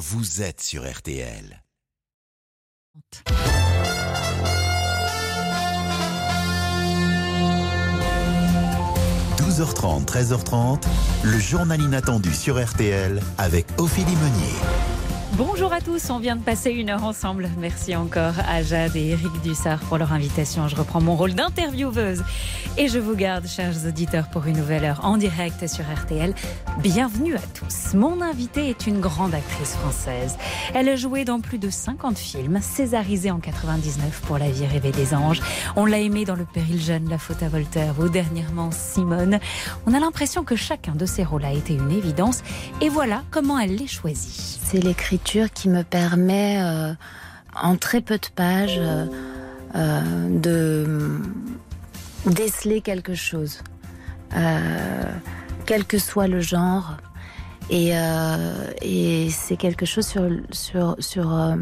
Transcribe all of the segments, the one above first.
vous êtes sur RTL. 12h30, 13h30, le journal inattendu sur RTL avec Ophélie Meunier. Bonjour à tous, on vient de passer une heure ensemble. Merci encore à Jade et Eric Dussard pour leur invitation. Je reprends mon rôle d'intervieweuse et je vous garde, chers auditeurs, pour une nouvelle heure en direct sur RTL. Bienvenue à tous. Mon invitée est une grande actrice française. Elle a joué dans plus de 50 films, césarisée en 99 pour La vie rêvée des anges. On l'a aimée dans Le péril jeune, La faute à Voltaire ou dernièrement Simone. On a l'impression que chacun de ces rôles a été une évidence et voilà comment elle les choisit. C'est l'écriture qui me permet, euh, en très peu de pages, euh, euh, de déceler quelque chose, quel que soit le genre. Et, c'est quelque chose sur, sur, sur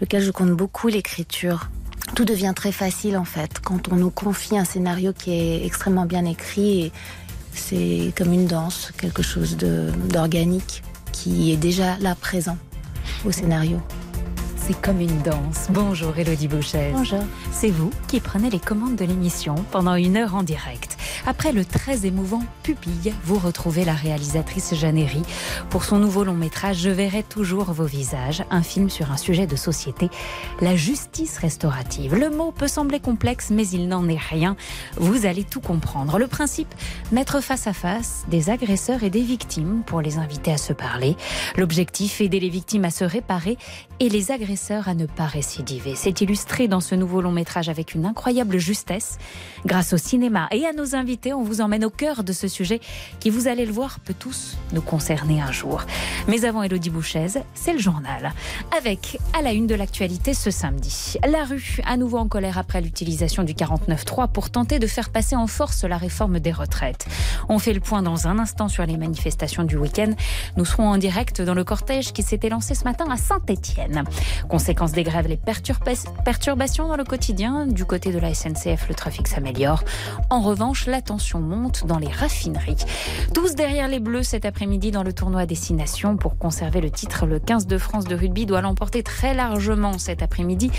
lequel je compte beaucoup l'écriture. Tout devient très facile en fait quand on nous confie un scénario qui est extrêmement bien écrit. C'est comme une danse, quelque chose d'organique qui est déjà là présent au scénario. C'est comme une danse. Bonjour Elodie Bouchet. Bonjour. C'est vous qui prenez les commandes de l'émission pendant une heure en direct. Après le très émouvant Pupille, vous retrouvez la réalisatrice Jeanne Pour son nouveau long métrage Je verrai toujours vos visages, un film sur un sujet de société, la justice restaurative. Le mot peut sembler complexe, mais il n'en est rien. Vous allez tout comprendre. Le principe, mettre face à face des agresseurs et des victimes pour les inviter à se parler. L'objectif, aider les victimes à se réparer et les agresseurs à ne pas récidiver. C'est illustré dans ce nouveau long métrage avec une incroyable justesse. Grâce au cinéma et à nos invités, on vous emmène au cœur de ce sujet qui, vous allez le voir, peut tous nous concerner un jour. Mais avant Elodie Bouchez, c'est le journal. Avec, à la une de l'actualité ce samedi, la rue à nouveau en colère après l'utilisation du 49.3 pour tenter de faire passer en force la réforme des retraites. On fait le point dans un instant sur les manifestations du week-end. Nous serons en direct dans le cortège qui s'était lancé ce matin à Saint-Étienne. Conséquence des grèves, les perturbations dans le quotidien. Du côté de la SNCF, le trafic s'améliore. En revanche, la tension monte dans les raffineries. Tous derrière les Bleus cet après-midi dans le tournoi Destination pour conserver le titre. Le 15 de France de rugby doit l'emporter très largement cet après-midi,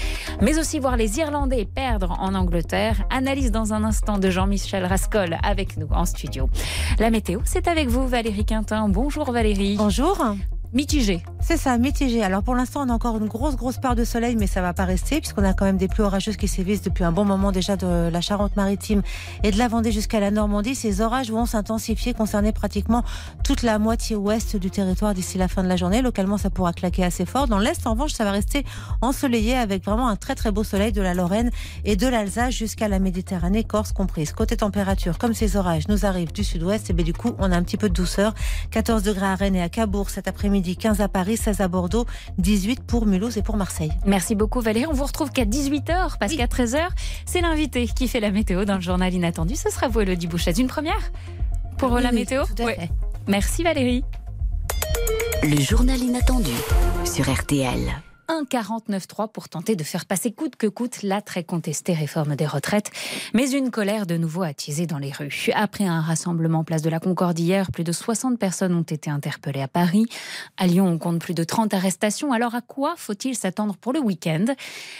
mais aussi voir les Irlandais perdre en Angleterre. Analyse dans un instant de Jean-Michel Rascol avec nous en studio. La météo, c'est avec vous Valérie Quintin. Bonjour Valérie. Bonjour. Mitigé. C'est ça, mitigé. Alors pour l'instant, on a encore une grosse, grosse part de soleil, mais ça va pas rester, puisqu'on a quand même des pluies orageuses qui sévissent depuis un bon moment déjà de la Charente-Maritime et de la Vendée jusqu'à la Normandie. Ces orages vont s'intensifier, concerner pratiquement toute la moitié ouest du territoire d'ici la fin de la journée. Localement, ça pourra claquer assez fort. Dans l'est, en revanche, ça va rester ensoleillé avec vraiment un très, très beau soleil de la Lorraine et de l'Alsace jusqu'à la Méditerranée, Corse comprise. Côté température, comme ces orages nous arrivent du sud-ouest, et bien du coup, on a un petit peu de douceur. 14 degrés à Rennes et à Cabourg cet après-midi, 15 à Paris, 16 à Bordeaux, 18 pour Mulhouse et pour Marseille. Merci beaucoup Valérie. On vous retrouve qu'à 18h parce qu'à 13h, c'est l'invité qui fait la météo dans le journal inattendu. Ce sera vous Elodie Bouchet. Une première pour la météo Merci Valérie. Le journal inattendu sur RTL un 49-3 pour tenter de faire passer coûte que coûte la très contestée réforme des retraites. Mais une colère de nouveau attisée dans les rues. Après un rassemblement place de la Concorde hier, plus de 60 personnes ont été interpellées à Paris. À Lyon, on compte plus de 30 arrestations. Alors à quoi faut-il s'attendre pour le week-end?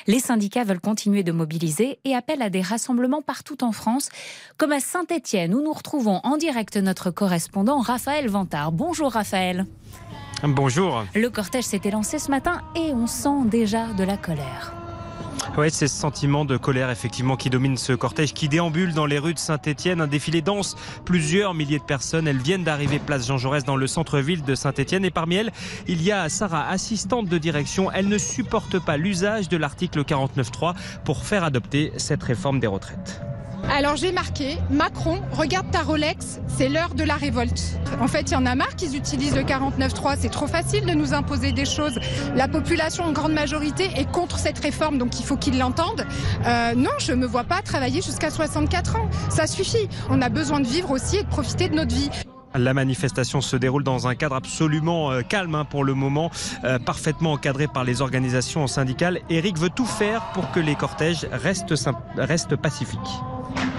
Les syndicats veulent continuer de mobiliser et appellent à des rassemblements partout en France, comme à Saint-Étienne, où nous retrouvons en direct notre correspondant Raphaël Vantard. Bonjour Raphaël. Bonjour. Le cortège s'était lancé ce matin et on sent déjà de la colère. Oui, c'est ce sentiment de colère effectivement qui domine ce cortège qui déambule dans les rues de Saint-Étienne. Un défilé dense, plusieurs milliers de personnes. Elles viennent d'arriver place Jean Jaurès dans le centre-ville de Saint-Étienne. Et parmi elles, il y a Sarah, assistante de direction. Elle ne supporte pas l'usage de l'article 49.3 pour faire adopter cette réforme des retraites. Alors j'ai marqué Macron, regarde ta Rolex, c'est l'heure de la révolte. En fait, il y en a marre qu'ils utilisent le 49.3. C'est trop facile de nous imposer des choses. La population en grande majorité est contre cette réforme, donc il faut qu'ils l'entendent. Euh, non, je ne me vois pas travailler jusqu'à 64 ans. Ça suffit. On a besoin de vivre aussi et de profiter de notre vie. La manifestation se déroule dans un cadre absolument euh, calme hein, pour le moment, euh, parfaitement encadré par les organisations syndicales. Eric veut tout faire pour que les cortèges restent, restent pacifiques.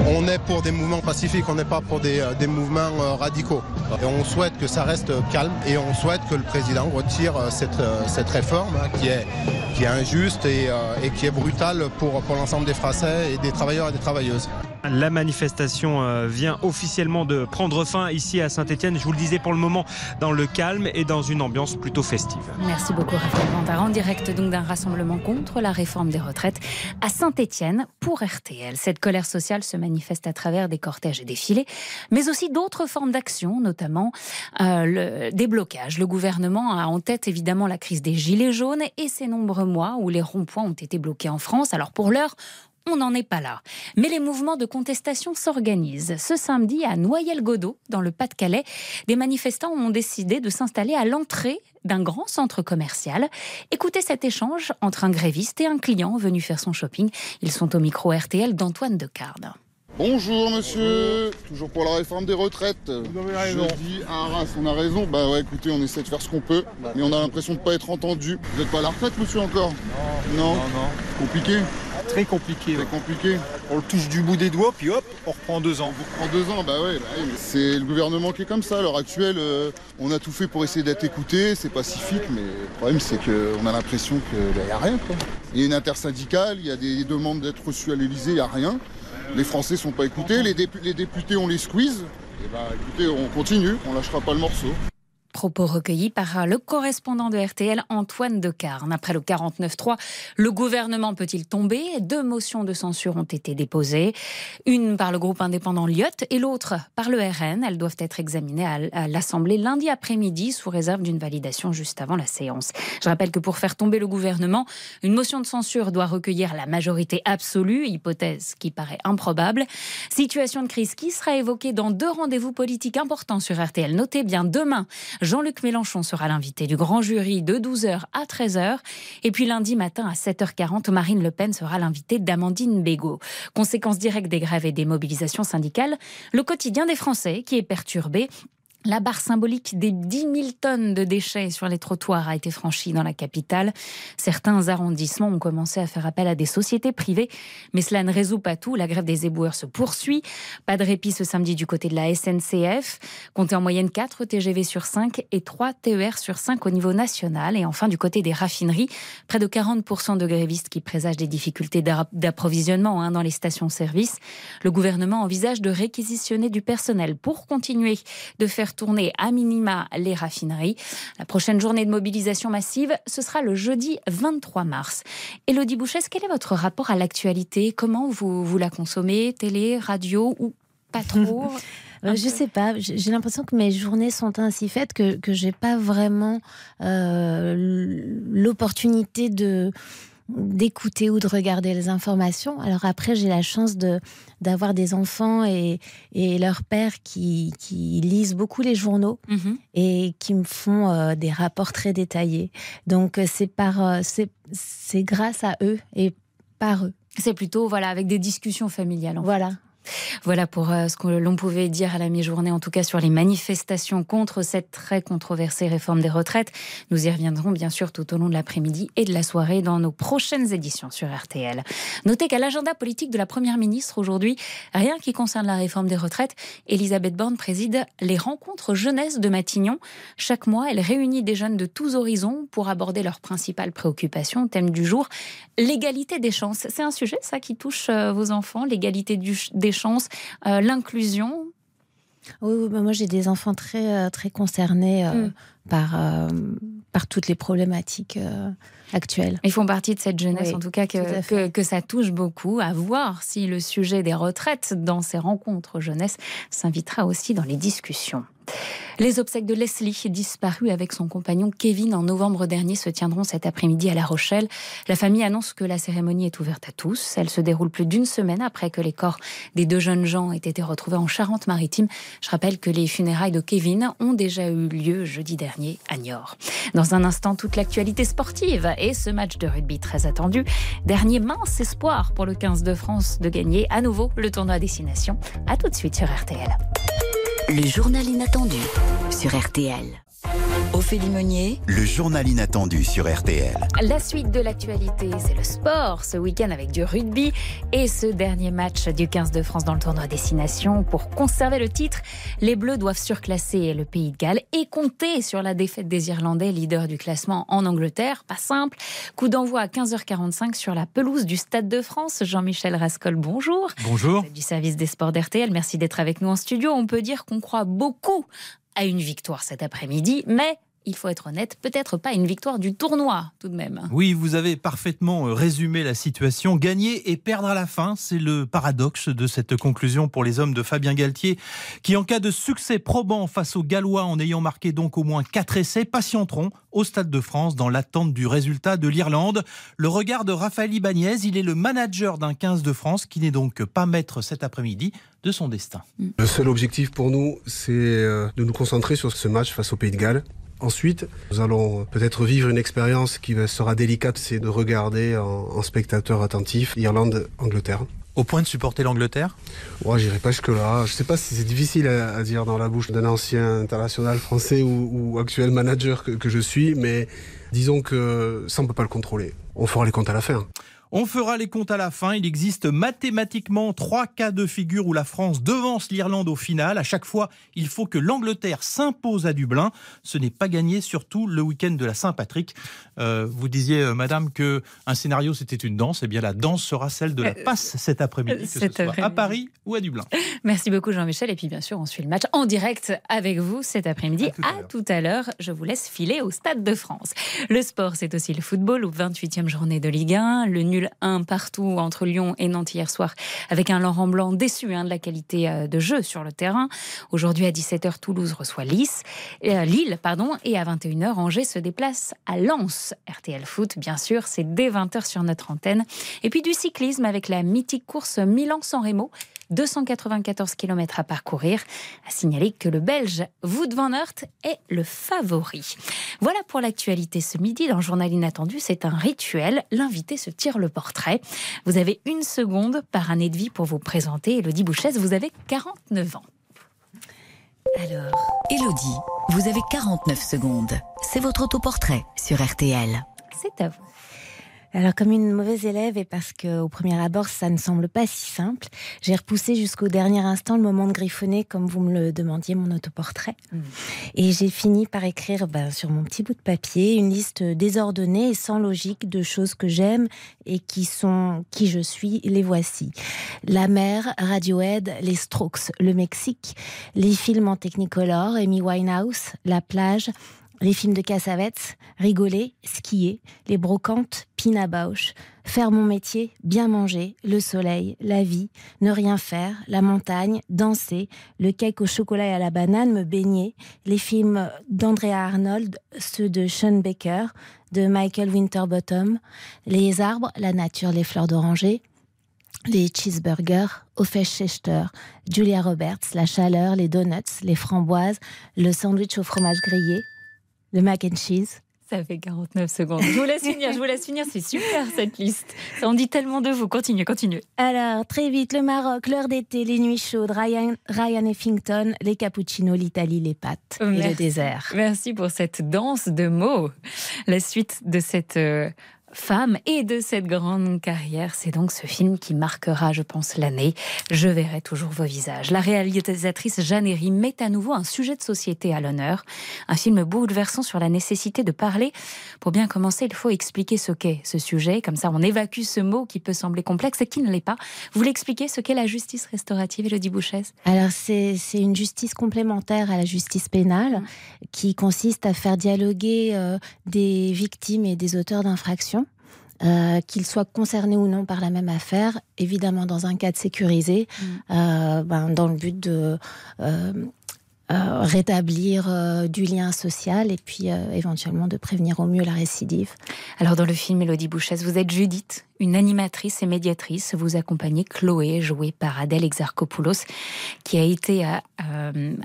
On est pour des mouvements pacifiques, on n'est pas pour des, des mouvements radicaux. Et on souhaite que ça reste calme et on souhaite que le président retire cette, cette réforme hein, qui, est, qui est injuste et, et qui est brutale pour, pour l'ensemble des Français et des travailleurs et des travailleuses. La manifestation euh, vient officiellement de prendre fin ici à Saint-Etienne. Je vous le disais pour le moment dans le calme et dans une ambiance plutôt festive. Merci beaucoup Raphaël. En direct donc d'un rassemblement contre la réforme des retraites à Saint-Etienne pour RTL. Cette colère sociale se manifeste à travers des cortèges et défilés, mais aussi d'autres formes d'action, notamment euh, le déblocage. Le gouvernement a en tête évidemment la crise des gilets jaunes et ces nombreux mois où les ronds-points ont été bloqués en France. Alors pour l'heure, on n'en est pas là. Mais les mouvements de contestation s'organisent. Ce samedi, à Noyelles-Godot, dans le Pas-de-Calais, des manifestants ont décidé de s'installer à l'entrée d'un grand centre commercial. Écoutez cet échange entre un gréviste et un client venu faire son shopping. Ils sont au micro RTL d'Antoine Decarde. Bonjour monsieur, toujours pour la réforme des retraites. Vous avez raison. Je dis à Arras, on a raison. Bah ouais, écoutez, on essaie de faire ce qu'on peut, mais on a l'impression de ne pas être entendu. Vous n'êtes pas à la retraite monsieur encore? Non? Non, non. Compliqué? Très compliqué. Très compliqué. On le touche du bout des doigts, puis hop, on reprend deux ans. On reprend deux ans, bah ouais. Bah c'est le gouvernement qui est comme ça. À l'heure actuelle, euh, on a tout fait pour essayer d'être écouté, c'est pacifique, mais le problème c'est qu'on a l'impression qu'il n'y a rien. Il y a une intersyndicale, il y a des demandes d'être reçues à l'Elysée, il n'y a rien. Les Français ne sont pas écoutés, les, les députés on les squeeze. Et bah écoutez, on continue, on lâchera pas le morceau. Propos recueillis par le correspondant de RTL, Antoine Decarne. Après le 49-3, le gouvernement peut-il tomber? Deux motions de censure ont été déposées. Une par le groupe indépendant Lyotte et l'autre par le RN. Elles doivent être examinées à l'Assemblée lundi après-midi sous réserve d'une validation juste avant la séance. Je rappelle que pour faire tomber le gouvernement, une motion de censure doit recueillir la majorité absolue, hypothèse qui paraît improbable. Situation de crise qui sera évoquée dans deux rendez-vous politiques importants sur RTL. Notez bien demain, Jean-Luc Mélenchon sera l'invité du grand jury de 12h à 13h. Et puis lundi matin à 7h40, Marine Le Pen sera l'invitée d'Amandine Bégaud. Conséquence directe des grèves et des mobilisations syndicales, le quotidien des Français qui est perturbé la barre symbolique des 10 000 tonnes de déchets sur les trottoirs a été franchie dans la capitale. Certains arrondissements ont commencé à faire appel à des sociétés privées, mais cela ne résout pas tout. La grève des éboueurs se poursuit. Pas de répit ce samedi du côté de la SNCF. Comptez en moyenne 4 TGV sur 5 et 3 TER sur 5 au niveau national. Et enfin, du côté des raffineries, près de 40% de grévistes qui présagent des difficultés d'approvisionnement hein, dans les stations-service. Le gouvernement envisage de réquisitionner du personnel pour continuer de faire tourner à minima les raffineries. La prochaine journée de mobilisation massive, ce sera le jeudi 23 mars. Elodie Bouchès, quel est votre rapport à l'actualité? Comment vous, vous la consommez? Télé, radio ou pas trop? Euh, je sais pas. J'ai l'impression que mes journées sont ainsi faites que que j'ai pas vraiment euh, l'opportunité de d'écouter ou de regarder les informations. Alors après, j'ai la chance de d'avoir des enfants et, et leur père qui, qui lisent beaucoup les journaux mhm. et qui me font euh, des rapports très détaillés. Donc euh, c'est par euh, c'est grâce à eux et par eux. C'est plutôt voilà avec des discussions familiales. voilà, voilà pour euh, ce que l'on pouvait dire à la mi-journée, en tout cas sur les manifestations contre cette très controversée réforme des retraites. Nous y reviendrons bien sûr tout au long de l'après-midi et de la soirée dans nos prochaines éditions sur RTL. Notez qu'à l'agenda politique de la Première ministre aujourd'hui, rien qui concerne la réforme des retraites, Elisabeth Borne préside les rencontres jeunesse de Matignon. Chaque mois, elle réunit des jeunes de tous horizons pour aborder leurs principales préoccupations. Thème du jour, l'égalité des chances. C'est un sujet, ça, qui touche euh, vos enfants, l'égalité des chances, euh, l'inclusion oui, bah, moi j'ai des enfants très, euh, très concernés mm. par, par toutes les problématiques actuelles. Ils font partie de cette jeunesse, en tout cas, que, que, que, ça touche beaucoup. À voir si le sujet des retraites dans ces rencontres jeunesse s'invitera aussi dans les discussions. Les obsèques de Leslie, disparue avec son compagnon Kevin en novembre dernier, se tiendront cet après-midi à La Rochelle. La famille annonce que la cérémonie est ouverte à tous. Elle se déroule plus d'une semaine après que les corps des deux jeunes gens aient été retrouvés en Charente-Maritime. Je rappelle que les funérailles de Kevin ont déjà eu lieu jeudi dernier à Niort. Dans un instant, toute l'actualité sportive et ce match de rugby très attendu. Dernier mince espoir pour le 15 de France de gagner à nouveau le tournoi à destination. À tout de suite sur RTL. Le journal inattendu sur RTL. Ophélie Meunier, le journal inattendu sur RTL. La suite de l'actualité, c'est le sport ce week-end avec du rugby et ce dernier match du 15 de France dans le tournoi Destination. Pour conserver le titre, les Bleus doivent surclasser le pays de Galles et compter sur la défaite des Irlandais, leader du classement en Angleterre. Pas simple. Coup d'envoi à 15h45 sur la pelouse du Stade de France. Jean-Michel Rascol, bonjour. Bonjour. Du service des sports d'RTL, merci d'être avec nous en studio. On peut dire qu'on croit beaucoup à une victoire cet après-midi, mais il faut être honnête, peut-être pas une victoire du tournoi tout de même. Oui, vous avez parfaitement euh, résumé la situation. Gagner et perdre à la fin, c'est le paradoxe de cette conclusion pour les hommes de Fabien Galtier, qui en cas de succès probant face aux Gallois en ayant marqué donc au moins quatre essais, patienteront au Stade de France dans l'attente du résultat de l'Irlande. Le regard de Raphaël Ibanez, il est le manager d'un 15 de France qui n'est donc pas maître cet après-midi de son destin. Le seul objectif pour nous, c'est euh, de nous concentrer sur ce match face au Pays de Galles. Ensuite, nous allons peut-être vivre une expérience qui sera délicate, c'est de regarder en, spectateur attentif Irlande-Angleterre. Au point de supporter l'Angleterre? Ouais, j'irai pas jusque-là. Je sais pas si c'est difficile à, dire dans la bouche d'un ancien international français ou, actuel manager que, que je suis, mais disons que ça, on peut pas le contrôler. On fera les comptes à la fin. On fera les comptes à la fin. Il existe mathématiquement trois cas de figure où la France devance l'Irlande au final. À chaque fois, il faut que l'Angleterre s'impose à Dublin. Ce n'est pas gagné, surtout le week-end de la Saint-Patrick. Euh, vous disiez, euh, Madame, que un scénario c'était une danse. Eh bien, la danse sera celle de la euh, passe cet après-midi, que ce soit à Paris ou à Dublin. Merci beaucoup, Jean-Michel. Et puis, bien sûr, on suit le match en direct avec vous cet après-midi. À tout à l'heure. Je vous laisse filer au Stade de France. Le sport, c'est aussi le football, ou 28e journée de Ligue 1. Le nul 1 partout entre Lyon et Nantes hier soir, avec un Laurent Blanc déçu hein, de la qualité euh, de jeu sur le terrain. Aujourd'hui à 17h, Toulouse reçoit Lille, euh, Lille pardon, et à 21h, Angers se déplace à Lens. RTL Foot, bien sûr, c'est dès 20h sur notre antenne. Et puis du cyclisme avec la mythique course Milan-San Remo 294 km à parcourir. À signaler que le Belge Wout van Aert est le favori. Voilà pour l'actualité ce midi dans le journal inattendu. C'est un rituel. L'invité se tire le portrait. Vous avez une seconde par année de vie pour vous présenter. Elodie Bouchesse, vous avez 49 ans. Alors. Elodie, vous avez 49 secondes. C'est votre autoportrait sur RTL. C'est à vous. Alors comme une mauvaise élève et parce que au premier abord ça ne semble pas si simple, j'ai repoussé jusqu'au dernier instant le moment de griffonner comme vous me le demandiez mon autoportrait. Mmh. Et j'ai fini par écrire ben, sur mon petit bout de papier une liste désordonnée et sans logique de choses que j'aime et qui sont qui je suis. Les voici la mer, Radiohead, les Strokes, le Mexique, les films en Technicolor, Amy Winehouse, la plage les films de Cassavetes, rigoler, skier, les brocantes, Pina Bausch, faire mon métier, bien manger, le soleil, la vie, ne rien faire, la montagne, danser, le cake au chocolat et à la banane, me baigner, les films d'Andrea Arnold, ceux de Sean Baker, de Michael Winterbottom, les arbres, la nature, les fleurs d'oranger, les cheeseburgers, Chester, Julia Roberts, la chaleur, les donuts, les framboises, le sandwich au fromage grillé, le mac and cheese. Ça fait 49 secondes. Je vous laisse finir, je vous laisse finir. C'est super cette liste. Ça en dit tellement de vous. Continuez, continuez. Alors, très vite, le Maroc, l'heure d'été, les nuits chaudes, Ryan, Ryan Effington, les cappuccinos, l'Italie, les pâtes et le désert. Merci pour cette danse de mots. La suite de cette euh, femme et de cette grande carrière. C'est donc ce film qui marquera, je pense, l'année. Je verrai toujours vos visages. La réalisatrice Jeanne Herry met à nouveau un sujet de société à l'honneur. Un film bouleversant sur la nécessité de parler. Pour bien commencer, il faut expliquer ce qu'est ce sujet. Comme ça, on évacue ce mot qui peut sembler complexe et qui ne l'est pas. Vous voulez expliquer ce qu'est la justice restaurative, Elodie Bouchès? Alors, c'est une justice complémentaire à la justice pénale qui consiste à faire dialoguer euh, des victimes et des auteurs d'infractions euh, qu'ils soient concernés ou non par la même affaire, évidemment dans un cadre sécurisé, mm. euh, ben, dans le but de euh, rétablir euh, du lien social et puis euh, éventuellement de prévenir au mieux la récidive. Alors dans le film Elodie Bouchesse, vous êtes Judith, une animatrice et médiatrice. Vous accompagnez Chloé, jouée par Adèle Exarchopoulos, qui a été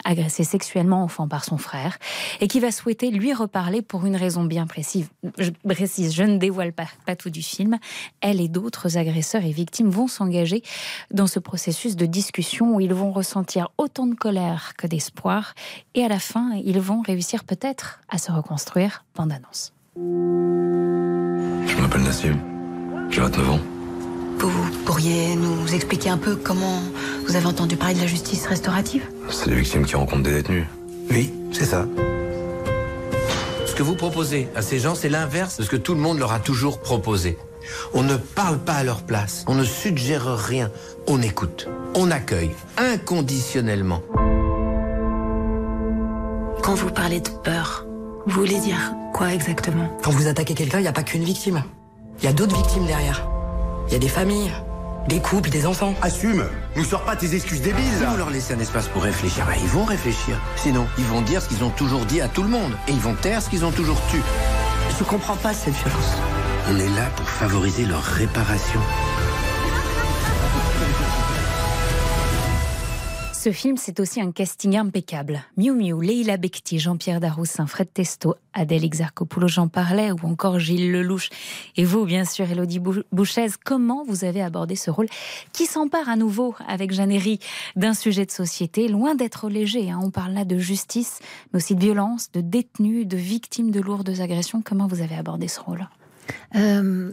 agressée sexuellement enfant par son frère et qui va souhaiter lui reparler pour une raison bien précise. Je, précise, je ne dévoile pas tout du film. Elle et d'autres agresseurs et victimes vont s'engager dans ce processus de discussion où ils vont ressentir autant de colère que d'espoir Et à la fin, ils vont réussir peut-être à se reconstruire. Bande annonce. Je m'appelle Nassim. J'ai 29 ans. Vous pourriez nous expliquer un peu comment vous avez entendu parler de la justice restaurative? C'est les victimes qui rencontrent des détenus. Oui, c'est ça. Ce que vous proposez à ces gens, c'est l'inverse de ce que tout le monde leur a toujours proposé. On ne parle pas à leur place, on ne suggère rien, on écoute, on accueille inconditionnellement. Quand vous parlez de peur, vous voulez dire quoi exactement? Quand vous attaquez quelqu'un, il n'y a pas qu'une victime. Il y a d'autres victimes derrière. Il y a des familles, des couples, des enfants. Assume Nous sors pas tes excuses débiles Si vous leur laissez un espace pour réfléchir, bah, ils vont réfléchir. Sinon, ils vont dire ce qu'ils ont toujours dit à tout le monde. Et ils vont taire ce qu'ils ont toujours tu. Je comprends pas cette violence. On est là pour favoriser leur réparation. Ce film, c'est aussi un casting impeccable. Miu Miu, Leila Bekti, Jean-Pierre Daroussin, Fred Testo, Adèle Exarchopoulos, j'en parlais, ou encore Gilles Lelouch. Et vous, bien sûr, Elodie Bouchez, comment vous avez abordé ce rôle qui s'empare à nouveau, avec Jeannery, d'un sujet de société, loin d'être léger. Hein. On parle là de justice, mais aussi de violence, de détenus, de victimes de lourdes agressions. Comment vous avez abordé ce rôle? Euh,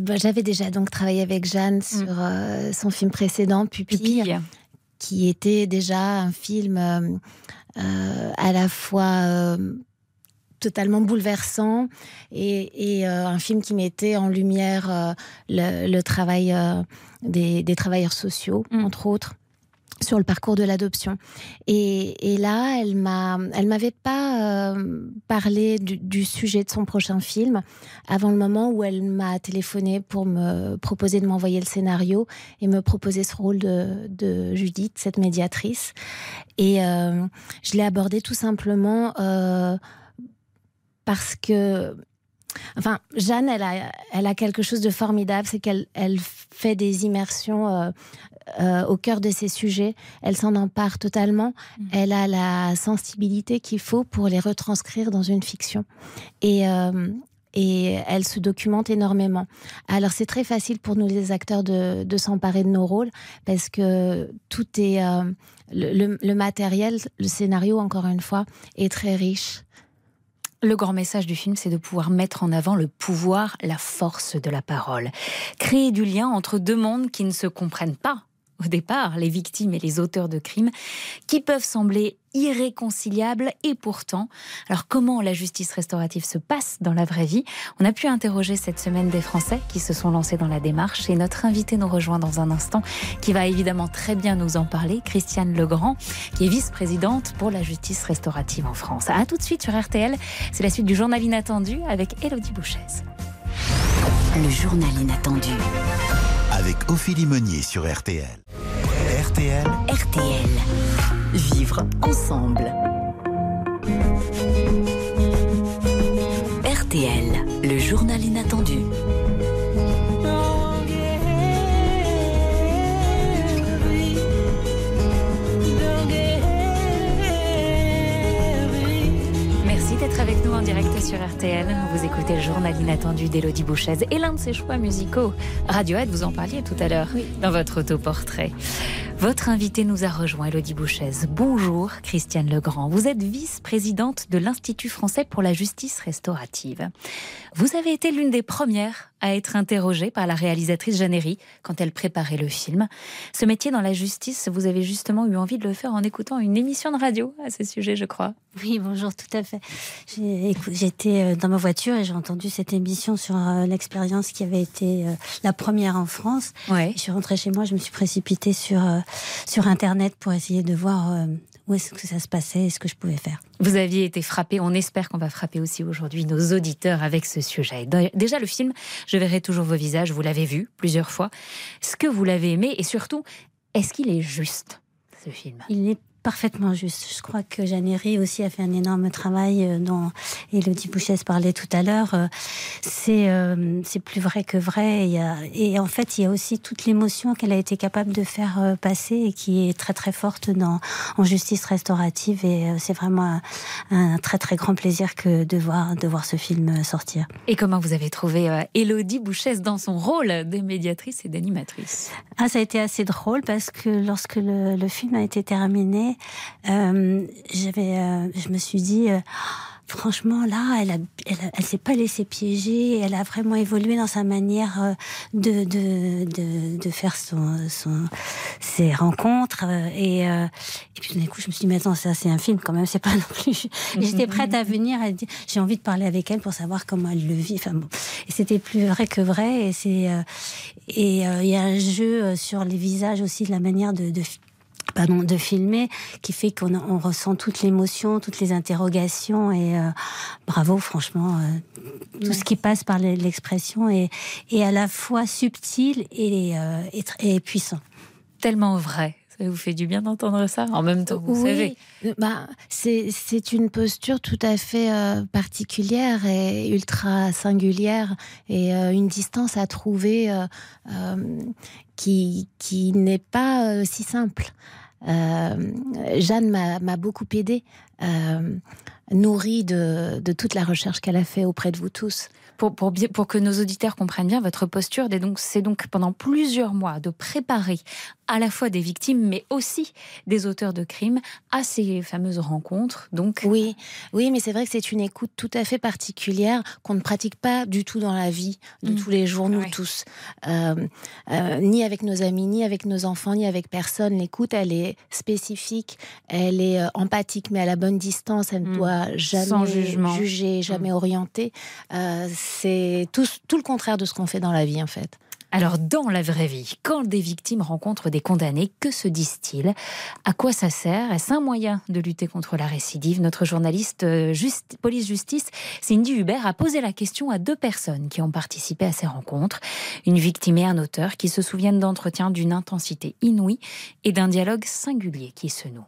bah, J'avais déjà donc travaillé avec Jeanne sur euh, son film précédent, Pupille. Pupille qui était déjà un film euh, euh, à la fois euh, totalement bouleversant et, un film qui mettait en lumière le, travail des, travailleurs sociaux, mm. entre autres sur le parcours de l'adoption. Et, là, elle m'a, elle m'avait pas euh, parlé du, sujet de son prochain film avant le moment où elle m'a téléphoné pour me proposer de m'envoyer le scénario et me proposer ce rôle de, Judith, cette médiatrice. Et euh, je l'ai abordé tout simplement euh, parce que Enfin, Jeanne, elle a, elle a quelque chose de formidable, c'est qu'elle elle fait des immersions au cœur de ces sujets. Elle s'en empare totalement. Mm. Elle a la sensibilité qu'il faut pour les retranscrire dans une fiction. Et, euh, et elle se documente énormément. Alors c'est très facile pour nous les acteurs de, s'emparer de nos rôles parce que tout est euh, le, matériel, le scénario encore une fois est très riche. Le grand message du film, c'est de pouvoir mettre en avant le pouvoir, la force de la parole. Créer du lien entre deux mondes qui ne se comprennent pas au départ, les victimes et les auteurs de crimes, qui peuvent sembler irréconciliables et pourtant, alors comment la justice restaurative se passe dans la vraie vie? On a pu interroger cette semaine des Français qui se sont lancés dans la démarche et notre invité nous rejoint dans un instant qui va évidemment très bien nous en parler, Christiane Legrand, qui est vice-présidente pour la justice restaurative en France. A tout de suite sur RTL, c'est la suite du journal inattendu avec Elodie Bouchez. Le journal inattendu avec Ophélie Meunier sur RTL. RTL. RTL. Vivre ensemble. RTL, le journal inattendu. d'être avec nous en direct sur RTL. Vous écoutez le journal inattendu d'Elodie Bouchez et l'un de ses choix musicaux. Radiohead, vous en parliez tout à l'heure dans votre autoportrait. Votre invité nous a rejoint, Elodie Bouchez. Bonjour, Christiane Legrand. Vous êtes vice-présidente de l'Institut français pour la justice restaurative. Vous avez été l'une des premières à être interrogée par la réalisatrice Jeannery quand elle préparait le film. Ce métier dans la justice, vous avez justement eu envie de le faire en écoutant une émission de radio à ce sujet, je crois. Oui, bonjour, tout à fait. J'étais euh, dans ma voiture et j'ai entendu cette émission sur euh, l'expérience qui avait été euh, la première en France. Ouais. Je suis rentrée chez moi, je me suis précipitée sur, sur Internet pour essayer de voir où est-ce que ça se passait? Et ce que je pouvais faire? Vous aviez été frappé, on espère qu'on va frapper aussi aujourd'hui nos auditeurs avec ce sujet. Déjà, le film, je verrai toujours vos visages, vous l'avez vu plusieurs fois. Est-ce que vous l'avez aimé et surtout, est-ce qu'il est juste ce film? Il est parfaitement juste. Je crois que Jeannery aussi a fait un énorme travail euh, dont Elodie Bouchès parlait tout à l'heure. Euh, c'est euh, c'est plus vrai que vrai. Et en fait, il y a aussi toute l'émotion qu'elle a été capable de faire passer et qui est très très forte dans, en justice restaurative. Et c'est vraiment un, très très grand plaisir que de voir, de voir ce film sortir. Et comment vous avez trouvé Elodie Bouchès dans son rôle de médiatrice et d'animatrice? Ah, Ça a été assez drôle parce que lorsque le, le film a été terminé, euh, j'avais, euh, je me suis dit, euh, franchement, là, elle, a, elle, a- elle s'est pas laissée piéger. Elle a vraiment évolué dans sa manière euh, de, de, de, de faire son, son, ses rencontres. Et, euh, et puis, d'un coup, je me suis dit, mais attends, ça, c'est un film quand même, c'est pas non plus. Et j'étais prête à venir. Elle dit, J'ai envie de parler avec elle pour savoir comment elle le vit. Enfin, bon. Et c'était plus vrai que vrai. Et c'est, euh, et euh, il y a un jeu sur les visages aussi, de la manière de, de pardon, de filmer, qui fait qu'on on ressent toute l'émotion, toutes les interrogations et euh, bravo, franchement, euh, tout ce qui passe par l'e- l'expression est, est à la fois subtil et, euh, et, puissant. Tellement vrai. Ça vous fait du bien d'entendre ça en même temps, vous oui, savez. bah, c'est c'est une posture tout à fait euh, particulière et ultra singulière et euh, une distance à trouver euh, euh, qui, qui n'est pas euh, si simple. Euh, Jeanne m'a beaucoup aidée, euh, nourrie de, de toute la recherche qu'elle a fait auprès de vous tous. Pour, pour, bien- pour que nos auditeurs comprennent bien votre posture, c'est donc, pendant plusieurs mois de préparer à la fois des victimes, mais aussi des auteurs de crimes à ces fameuses rencontres. Donc, Oui, oui, mais c'est vrai que c'est une écoute tout à fait particulière qu'on ne pratique pas du tout dans la vie de Mm. tous les jours, nous tous. Euh, euh, ni avec nos amis, ni avec nos enfants, ni avec personne. L'écoute, elle est spécifique, elle est euh, empathique, mais à la bonne distance. Elle ne doit jamais Mm. Sans jugement. Mm. juger, jamais orienter. Euh, c'est tout, tout le contraire de ce qu'on fait dans la vie, en fait. Alors, dans la vraie vie, quand des victimes rencontrent des condamnés, que se disent-ils? À quoi ça sert? Est-ce un moyen de lutter contre la récidive? Notre journaliste euh, juste- police-justice, Cindy Hubert, a posé la question à deux personnes qui ont participé à ces rencontres. Une victime et un auteur qui se souviennent d'entretiens d'une intensité inouïe et d'un dialogue singulier qui se noue.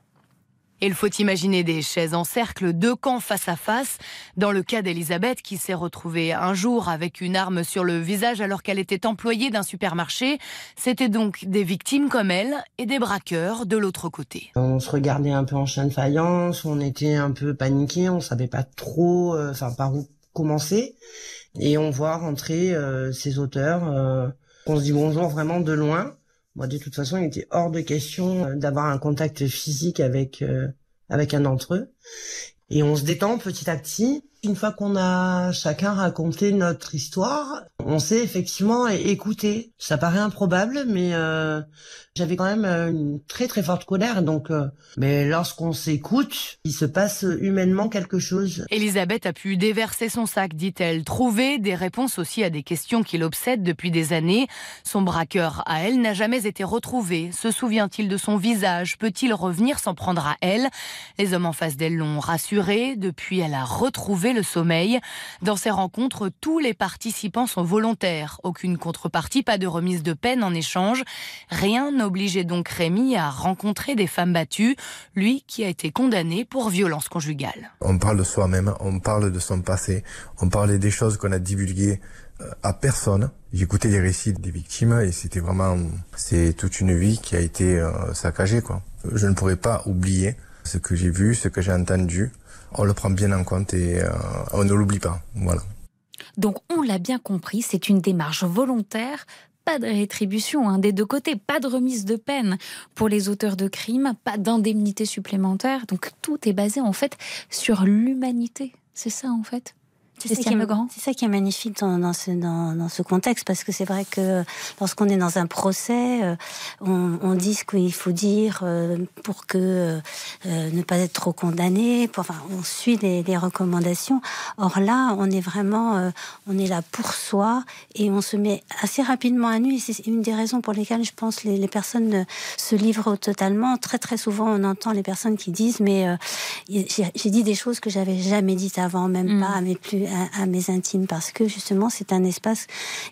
Il faut imaginer des chaises en cercle, deux camps face à face. Dans le cas d'Elisabeth, qui s'est retrouvée un jour avec une arme sur le visage alors qu'elle était employée d'un supermarché, c'était donc des victimes comme elle et des braqueurs de l'autre côté. On se regardait un peu en chien de faïence, on était un peu paniqué, on savait pas trop, euh, enfin par où commencer, et on voit rentrer euh, ces auteurs. euh, on se dit bonjour vraiment de loin. De toute façon, il était hors de question euh, d'avoir un contact physique avec euh, avec un d'entre eux. Et on se détend petit à petit. Une fois qu'on a chacun raconté notre histoire, on s'est effectivement écouté. Ça paraît improbable, mais euh, j'avais quand même euh, une très très forte colère. Donc, euh, mais lorsqu'on s'écoute, il se passe humainement quelque chose. Elisabeth a pu déverser son sac, dit-elle, trouver des réponses aussi à des questions qui l'obsèdent depuis des années. Son braqueur à elle n'a jamais été retrouvé. Se souvient-il de son visage? Peut-il revenir s'en prendre à elle? Les hommes en face d'elle l'ont rassurée. Depuis, elle a retrouvé le sommeil. Dans ces rencontres, tous les participants sont volontaires. Aucune contrepartie, pas de remise de peine en échange. Rien n'obligeait donc Rémi à rencontrer des femmes battues, lui qui a été condamné pour violence conjugale. On parle de soi-même, on parle de son passé, on parlait des choses qu'on a divulguées euh, à personne. J'écoutais les récits des victimes et c'était vraiment, c'est toute une vie qui a été euh, saccagée, quoi. Je ne pourrais pas oublier ce que j'ai vu, ce que j'ai entendu. On le prend bien en compte et euh, on ne l'oublie pas. Voilà. Donc, on l'a bien compris, c'est une démarche volontaire. Pas de rétribution hein, des deux côtés, pas de remise de peine pour les auteurs de crimes, pas d'indemnité supplémentaire. Donc tout est basé en fait sur l'humanité. C'est ça en fait. C'est ça, qui est, c'est ça qui est magnifique dans, dans, ce, dans, dans ce contexte, parce que c'est vrai que lorsqu'on est dans un procès, euh, on, on dit ce qu'il faut dire euh, pour que euh, ne pas être trop condamné. Pour, enfin, on suit les, les, recommandations. Or là, on est vraiment, on est là pour soi et on se met assez rapidement à nu. Et c'est une des raisons pour lesquelles je pense les, les personnes se livrent totalement. Très très souvent, on entend les personnes qui disent mais j'ai dit des choses que j'avais jamais dites avant, même mmh. pas à mes plus à, mes intimes parce que justement c'est un espace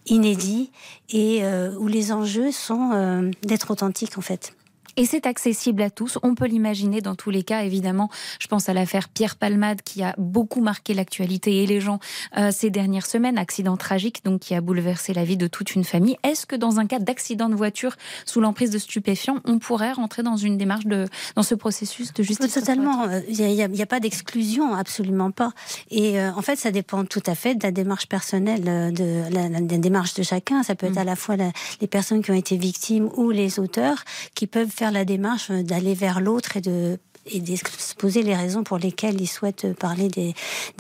inédit et euh, où les enjeux sont euh, d'être authentique en fait. Et c'est accessible à tous. On peut l'imaginer dans tous les cas, évidemment. Je pense à l'affaire Pierre Palmade qui a beaucoup marqué l'actualité et les gens euh, ces dernières semaines. Accident tragique, donc qui a bouleversé la vie de toute une famille. Est-ce que dans un cas d'accident de voiture sous l'emprise de stupéfiants, on pourrait rentrer dans une démarche de dans ce processus de justice Totalement. Il n'y a, a, a, pas d'exclusion, absolument pas. Et euh, en fait, ça dépend tout à fait de la démarche personnelle, de la, la, la démarche de chacun. Ça peut être mmh. à la fois la, les personnes qui ont été victimes ou les auteurs qui peuvent faire la démarche d'aller vers l'autre et de et d'exposer les raisons pour lesquelles ils souhaitent parler des,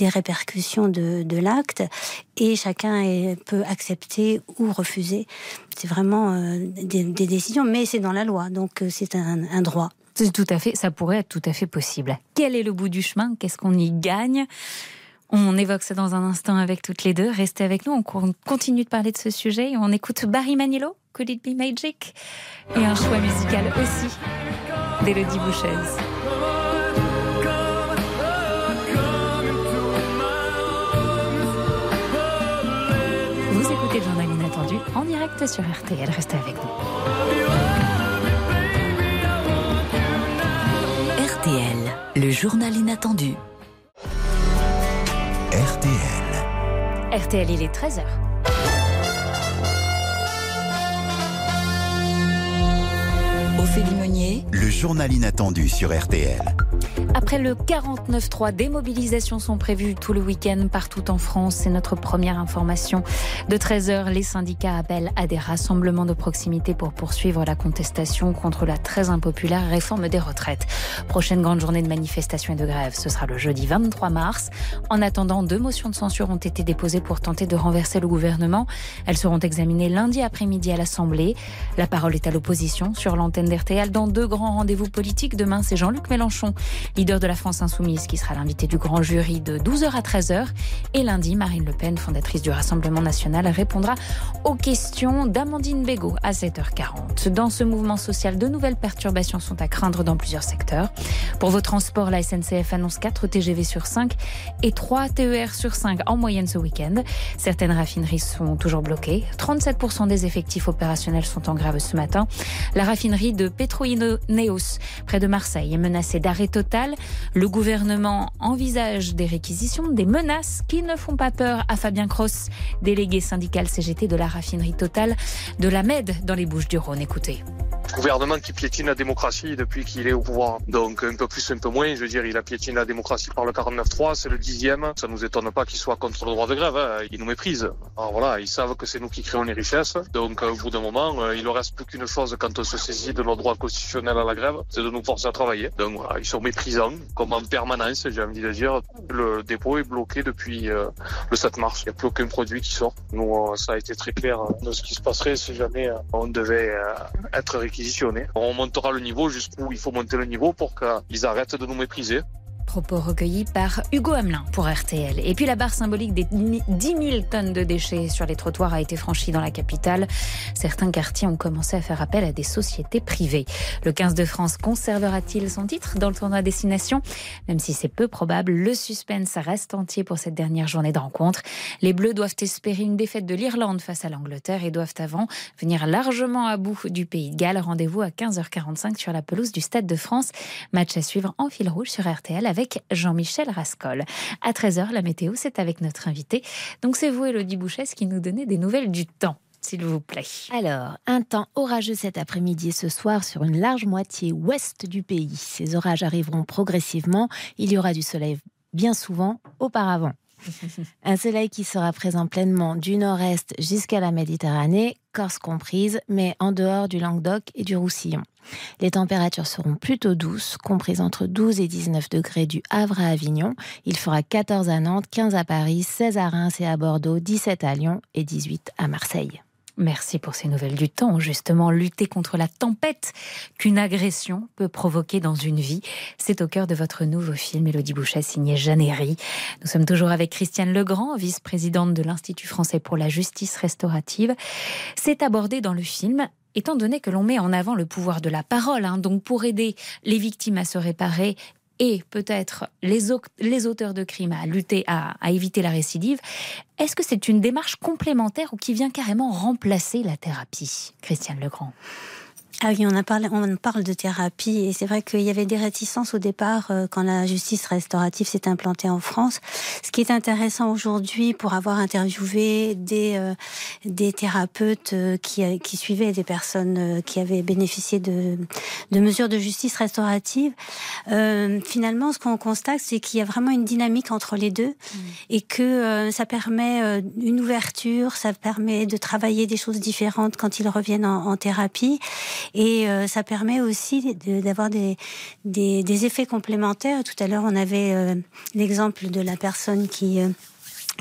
répercussions de, l'acte. Et chacun peut accepter ou refuser. C'est vraiment euh, des, décisions, mais c'est dans la loi, donc euh, c'est un, droit. Tout à fait, ça pourrait être tout à fait possible. Quel est le bout du chemin? Qu'est-ce qu'on y gagne? On évoque ça dans un instant avec toutes les deux. Restez avec nous, on continue de parler de ce sujet. On écoute Barry Manilow, Could It Be Magic Et un choix musical aussi d'Elodie Bouchez. Vous écoutez le journal inattendu en direct sur RTL. Restez avec nous. RTL, le journal inattendu. RTL. RTL, il est 13h. Le journal inattendu sur RTL. Après le 49-3, des mobilisations sont prévues tout le week-end partout en France. C'est notre première information. De 13h, les syndicats appellent à des rassemblements de proximité pour poursuivre la contestation contre la très impopulaire réforme des retraites. Prochaine grande journée de manifestation et de grève, ce sera le jeudi 23 mars. En attendant, deux motions de censure ont été déposées pour tenter de renverser le gouvernement. Elles seront examinées lundi après-midi à l'Assemblée. La parole est à l'opposition sur l'antenne d'RTL dans deux grands rendez-vous politiques. Demain, c'est Jean-Luc Mélenchon de la France Insoumise, qui sera l'invité du grand jury de 12h à 13h. Et lundi, Marine Le Pen, fondatrice du Rassemblement national, répondra aux questions d'Amandine Bégaud à 7h40. Dans ce mouvement social, de nouvelles perturbations sont à craindre dans plusieurs secteurs. Pour vos transports, la SNCF annonce 4 TGV sur 5 et 3 TER sur 5 en moyenne ce week-end. Certaines raffineries sont toujours bloquées. 37% des effectifs opérationnels sont en grève ce matin. La raffinerie de Petroineos, près de Marseille, est menacée d'arrêt total. Le gouvernement envisage des réquisitions, des menaces qui ne font pas peur à Fabien Cross, délégué syndical CGT de la raffinerie totale de la Med dans les Bouches du Rhône. Écoutez gouvernement qui piétine la démocratie depuis qu'il est au pouvoir. Donc un peu plus, un peu moins. Je veux dire, il a piétiné la démocratie par le 49-3, c'est le dixième. Ça nous étonne pas qu'il soit contre le droit de grève. Hein. Il nous méprise. Alors voilà, ils savent que c'est nous qui créons les richesses. Donc au bout d'un moment, euh, il ne reste plus qu'une chose quand on se saisit de nos droits constitutionnels à la grève, c'est de nous forcer à travailler. Donc ils sont méprisants, comme en permanence, j'ai envie de dire. Le dépôt est bloqué depuis euh, le 7 mars. Il n'y a plus aucun produit qui sort. Nous, euh, ça a été très clair de ce qui se passerait si jamais on devait être réquisitionné on montera le niveau jusqu'où il faut monter le niveau pour qu'ils arrêtent de nous mépriser. Propos recueillis par Hugo Hamelin pour RTL. Et puis la barre symbolique des 10 000 tonnes de déchets sur les trottoirs a été franchie dans la capitale. Certains quartiers ont commencé à faire appel à des sociétés privées. Le 15 de France conservera-t-il son titre dans le tournoi Destination? Même si c'est peu probable, le suspense reste entier pour cette dernière journée de rencontre. Les Bleus doivent espérer une défaite de l'Irlande face à l'Angleterre et doivent avant venir largement à bout du pays de Galles. Rendez-vous à 15h45 sur la pelouse du Stade de France. Match à suivre en fil rouge sur RTL avec avec Jean-Michel Rascol. À 13h, la météo, c'est avec notre invité. Donc c'est vous, Elodie Bouchesse, qui nous donnez des nouvelles du temps s'il vous plaît. Alors, un temps orageux cet après-midi et ce soir sur une large moitié ouest du pays. Ces orages arriveront progressivement. Il y aura du soleil bien souvent auparavant. Un soleil qui sera présent pleinement du nord-est jusqu'à la Méditerranée, Corse comprise, mais en dehors du Languedoc et du Roussillon. Les températures seront plutôt douces, comprises entre 12 et 19 degrés du Havre à Avignon. Il fera 14 à Nantes, 15 à Paris, 16 à Reims et à Bordeaux, 17 à Lyon et 18 à Marseille. Merci pour ces nouvelles du temps. Justement, lutter contre la tempête qu'une agression peut provoquer dans une vie. C'est au cœur de votre nouveau film, Mélodie Bouchet, signé Jeannery. Nous sommes toujours avec Christiane Legrand, vice-présidente de l'Institut français pour la justice restaurative. C'est abordé dans le film étant donné que l'on met en avant le pouvoir de la parole, hein, donc pour aider les victimes à se réparer et peut-être les, auteurs de crimes à lutter, à éviter la récidive, est-ce que c'est une démarche complémentaire ou qui vient carrément remplacer la thérapie? Christiane Legrand ah oui, on, a parlé, on parle de thérapie et c'est vrai qu'il y avait des réticences au départ euh, quand la justice restaurative s'est implantée en France. Ce qui est intéressant aujourd'hui pour avoir interviewé des, euh, des thérapeutes euh, qui, qui suivaient des personnes qui avaient bénéficié de, de mesures de justice restaurative, finalement ce qu'on constate c'est qu'il y a vraiment une dynamique entre les deux mmh. et que ça permet une ouverture, ça permet de travailler des choses différentes quand ils reviennent en, en thérapie Et ça permet aussi d'avoir des, des, des, effets complémentaires. Tout à l'heure, on avait l'exemple de la personne qui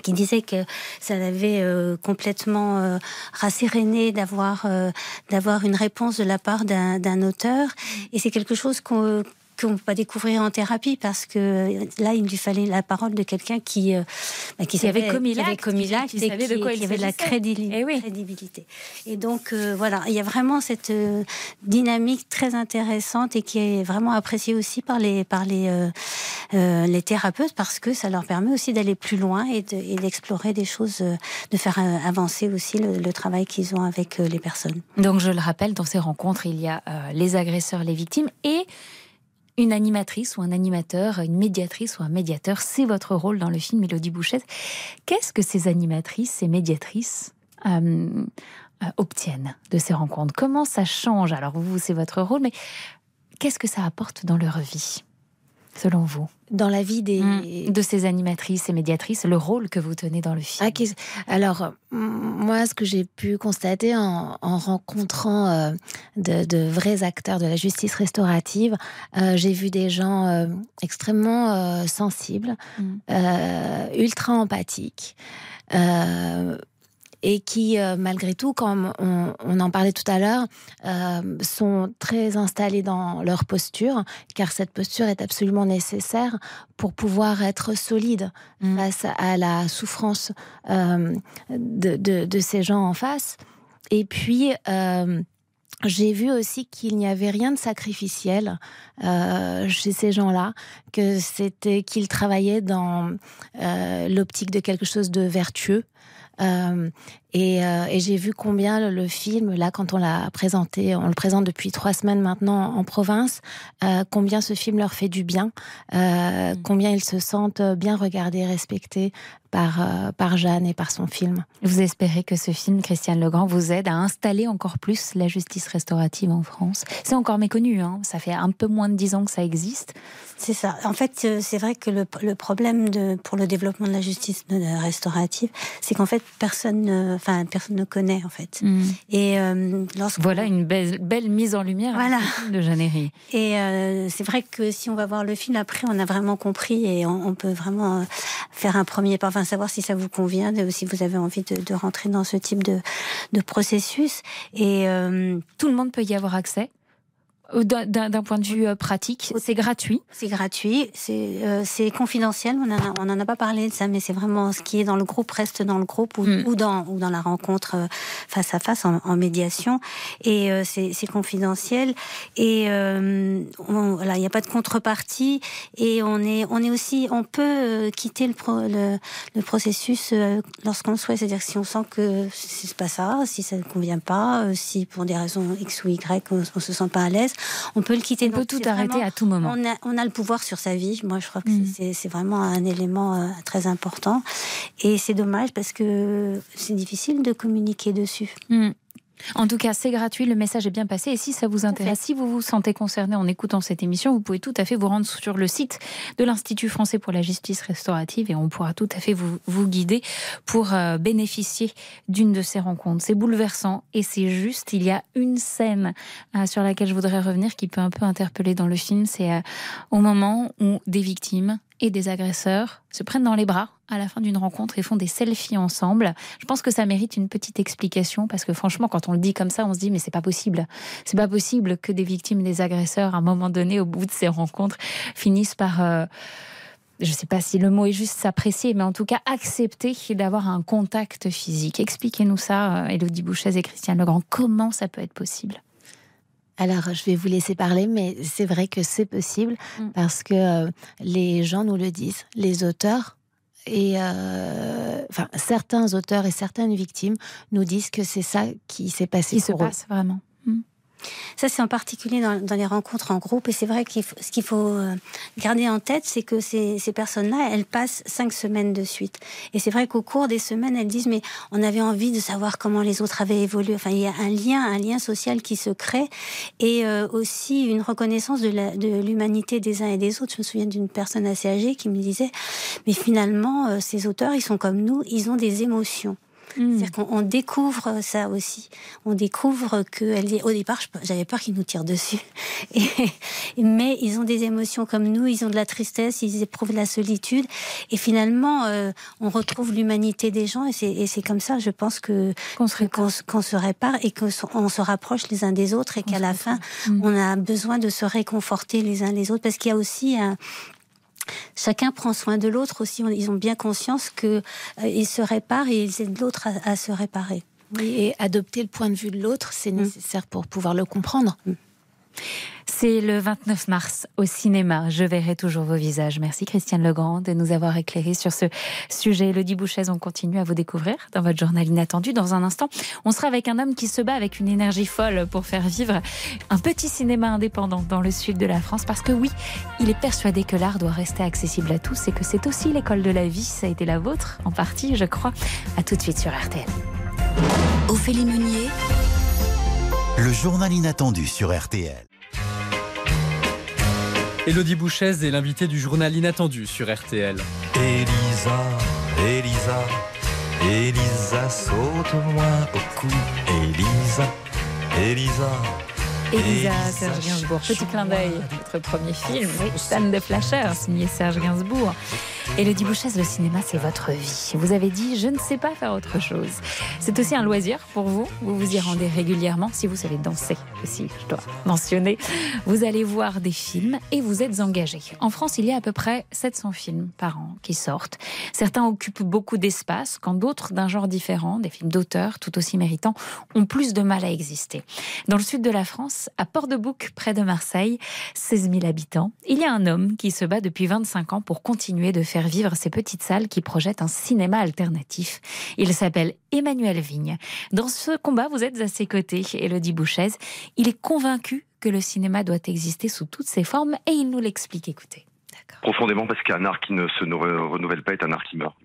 qui disait que ça l'avait euh, complètement euh, rasséréné d'avoir euh, d'avoir une réponse de la part d'un auteur et c'est quelque chose qu'on qu'on peut pas découvrir en thérapie parce que là, il lui fallait la parole de quelqu'un qui, euh, bah, qui, avait commis l'acte, qui, savait de quoi il avait la crédibilité, eh crédibilité. Et donc, euh, voilà, il y a vraiment cette euh, dynamique très intéressante et qui est vraiment appréciée aussi par les, par les, les thérapeutes parce que ça leur permet aussi d'aller plus loin et d'explorer des choses, de faire avancer aussi le, le travail qu'ils ont avec les personnes. Donc, je le rappelle, dans ces rencontres, il y a les agresseurs, les victimes et une animatrice ou un animateur, une médiatrice ou un médiateur. C'est votre rôle dans le film Mélodie Bouchette. Qu'est-ce que ces animatrices, ces médiatrices euh, euh, obtiennent de ces rencontres? Comment ça change? Alors vous, c'est votre rôle, mais qu'est-ce que ça apporte dans leur vie? Selon vous Dans la vie des... Mmh. De ces animatrices et médiatrices, le rôle que vous tenez dans le film ah, Alors, moi, ce que j'ai pu constater en, rencontrant euh, de, vrais acteurs de la justice restaurative, euh, j'ai vu des gens euh, extrêmement sensibles, mmh. ultra empathiques et qui, euh, malgré tout, comme on, en parlait tout à l'heure, euh, sont très installés dans leur posture, car cette posture est absolument nécessaire pour pouvoir être solide mm. face à la souffrance euh, de, ces gens en face. Et puis, j'ai vu aussi qu'il n'y avait rien de sacrificiel chez ces gens-là, que c'était qu'ils travaillaient dans l'optique de quelque chose de vertueux, euh, et, euh, et j'ai vu combien le, film, là, quand on l'a présenté, on le présente depuis trois semaines maintenant en province, euh, combien ce film leur fait du bien, euh, mm. combien ils se sentent bien regardés, respectés par, euh, par Jeanne et par son film. Vous espérez que ce film, Christiane Legrand, vous aide à installer encore plus la justice restaurative en France C'est encore méconnu, hein ça fait un peu moins de dix ans que ça existe. C'est ça. En fait, c'est vrai que le, le, problème de, pour le développement de la justice restaurative, c'est qu'en fait, personne ne, enfin, personne ne connaît, en fait. Mm. Et euh, Voilà une belle, belle mise en lumière voilà. de Jeannery. Et euh, c'est vrai que si on va voir le film après, on a vraiment compris et on, peut vraiment faire un premier pas, enfin, savoir si ça vous convient, si vous avez envie de, de rentrer dans ce type de, de processus. Et tout le monde peut y avoir accès euh, d'un point de vue euh, pratique, c'est gratuit. C'est gratuit, c'est euh, confidentiel. On n'en on en a pas parlé de ça, mais c'est vraiment ce qui est dans le groupe reste dans le groupe ou, hmm. ou dans ou dans la rencontre face à face en, en médiation. Et c'est confidentiel. Et voilà, il n'y a pas de contrepartie. Et on est on est aussi on peut quitter le, le, le, processus lorsqu'on le souhaite. C'est-à-dire si on sent que c'est pas ça, si ça ne convient pas, si pour des raisons X ou Y on, on se sent pas à l'aise on peut le quitter. On peut tout arrêter à tout moment. On a, le pouvoir sur sa vie. Moi, je crois que mm. c'est vraiment un élément euh, très important. Et c'est dommage parce que c'est difficile de communiquer dessus. Mm. En tout cas, c'est gratuit, le message est bien passé. Et si ça vous intéresse, si vous vous sentez concerné en écoutant cette émission, vous pouvez tout à fait vous rendre sur le site de l'Institut français pour la justice restaurative et on pourra tout à fait vous, vous guider pour euh, bénéficier d'une de ces rencontres. C'est bouleversant et c'est juste. Il y a une scène euh, sur laquelle je voudrais revenir qui peut un peu interpeller dans le film. C'est euh, au moment où des victimes et des agresseurs se prennent dans les bras à la fin d'une rencontre et font des selfies ensemble. Je pense que ça mérite une petite explication parce que franchement, quand on le dit comme ça, on se dit mais c'est pas possible. C'est pas possible que des victimes des agresseurs, à un moment donné, au bout de ces rencontres, finissent par euh, je ne sais pas si le mot est juste s'apprécier, mais en tout cas accepter d'avoir un contact physique. Expliquez-nous ça, Elodie euh, Bouchez et Christiane Legrand. Comment ça peut être possible? Alors, je vais vous laisser parler, mais c'est vrai que c'est possible mm. parce que euh, les gens nous le disent, les auteurs et euh, enfin certains auteurs et certaines victimes nous disent que c'est ça qui s'est passé. Qui se passe vraiment. Ça, c'est en particulier dans, les rencontres en groupe. Et c'est vrai qu'il ce qu'il faut euh, garder en tête, c'est que ces, personnes-là, elles passent cinq semaines de suite. Et c'est vrai qu'au cours des semaines, elles disent, mais on avait envie de savoir comment les autres avaient évolué. Enfin, il y a un lien, un lien social qui se crée et euh, aussi une reconnaissance de l'humanité des uns et des autres. Je me souviens d'une personne assez âgée qui me disait, mais finalement, euh, ces auteurs, ils sont comme nous, ils ont des émotions. Mm. C'est-à-dire qu'on découvre ça aussi. On découvre que dit, au départ, j'avais peur qu'ils nous tirent dessus. mais ils ont des émotions comme nous, ils ont de la tristesse, ils éprouvent de la solitude. Et finalement, euh, on retrouve l'humanité des gens. Et c'est comme ça, je pense que qu'on se, répare et qu'on se rapproche les uns des autres et qu'à la fin, mm. on a besoin de se réconforter les uns les autres parce qu'il y a aussi un, chacun prend soin de l'autre aussi. Ils ont bien conscience qu'ils euh, se réparent et ils aident l'autre à, se réparer. et adopter le point de vue de l'autre, c'est mm. nécessaire pour pouvoir le comprendre. Mm. C'est le 29 mars au cinéma. Je verrai toujours vos visages. Merci Christiane Legrand de nous avoir éclairé sur ce sujet. Elodie Bouchez, on continue à vous découvrir dans votre journal inattendu. Dans un instant, on sera avec un homme qui se bat avec une énergie folle pour faire vivre un petit cinéma indépendant dans le sud de la France. Parce que oui, il est persuadé que l'art doit rester accessible à tous et que c'est aussi l'école de la vie. Ça a été la vôtre, en partie, je crois. À tout de suite sur RTL. Ophélie Meunier. Le journal inattendu sur RTL. Elodie Bouchez est l'invité du journal inattendu sur RTL. Elisa, Elisa, Elisa, saute-moi au cou. Elisa, Elisa. Elisa, Serge Gainsbourg. Petit clin d'œil, votre premier film, oui, de Flasher, signé Serge Gainsbourg. Elodie Bouchesse, le cinéma, c'est votre vie. Vous avez dit, je ne sais pas faire autre chose. C'est aussi un loisir pour vous. Vous vous y rendez régulièrement. Si vous savez danser aussi, je dois mentionner. Vous allez voir des films et vous êtes engagé. En France, il y a à peu près 700 films par an qui sortent. Certains occupent beaucoup d'espace, quand d'autres, d'un genre différent, des films d'auteur tout aussi méritants, ont plus de mal à exister. Dans le sud de la France, à Port-de-Bouc, près de Marseille, 16 000 habitants, il y a un homme qui se bat depuis 25 ans pour continuer de faire vivre ces petites salles qui projettent un cinéma alternatif. Il s'appelle Emmanuel Vigne. Dans ce combat, vous êtes à ses côtés, Elodie Bouchez. Il est convaincu que le cinéma doit exister sous toutes ses formes et il nous l'explique. Écoutez. Profondément parce qu'un art qui ne se renouvelle pas est un art qui meurt.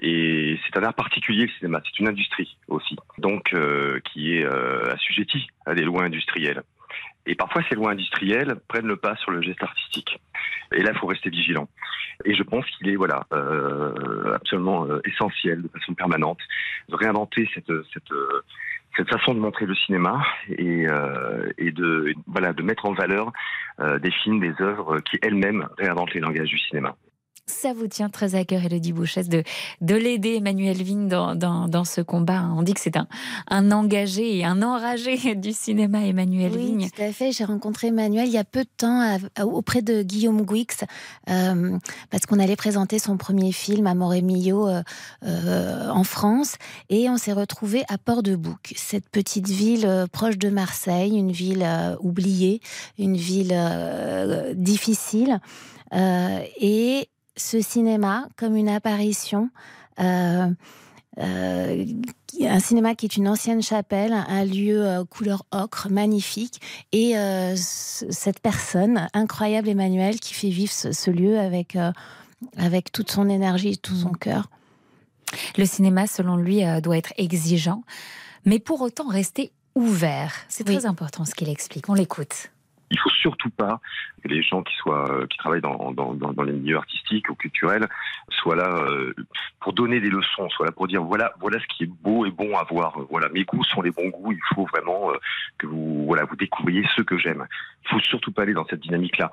Et c'est un art particulier, le cinéma. C'est une industrie aussi, donc euh, qui est euh, assujettie à des lois industrielles. Et parfois, ces lois industrielles prennent le pas sur le geste artistique. Et là, il faut rester vigilant. Et je pense qu'il est voilà euh, absolument euh, essentiel, de façon permanente, de réinventer cette, cette, cette façon de montrer le cinéma et, euh, et de voilà de mettre en valeur des films, des œuvres qui elles-mêmes réinventent les langages du cinéma. Ça vous tient très à cœur, Elodie Bouchesse, de, de l'aider, Emmanuel Vigne, dans, dans, ce combat. On dit que c'est un, un engagé et un enragé du cinéma, Emmanuel oui, Vigne. Tout à fait. J'ai rencontré Emmanuel il y a peu de temps auprès de Guillaume Guix, euh, parce qu'on allait présenter son premier film, Amore Mio, euh, euh, en France. Et on s'est retrouvé à Port-de-Bouc, cette petite ville proche de Marseille, une ville oubliée, une ville difficile. et ce cinéma comme une apparition. Euh, euh, un cinéma qui est une ancienne chapelle, un lieu euh, couleur ocre, magnifique, et cette personne incroyable, Emmanuel, qui fait vivre ce, lieu avec, avec toute son énergie, tout son cœur. Le cinéma, selon lui, doit être exigeant, mais pour autant rester ouvert. C'est très important ce qu'il explique. On l'écoute. Il faut surtout pas que les gens qui soient euh, qui travaillent dans, les milieux artistiques ou culturels soient là euh, pour donner des leçons, soient là pour dire voilà voilà ce qui est beau et bon à voir. Voilà mes goûts sont les bons goûts. Il faut vraiment euh, que vous voilà vous découvriez ce que j'aime. Il faut surtout pas aller dans cette dynamique là.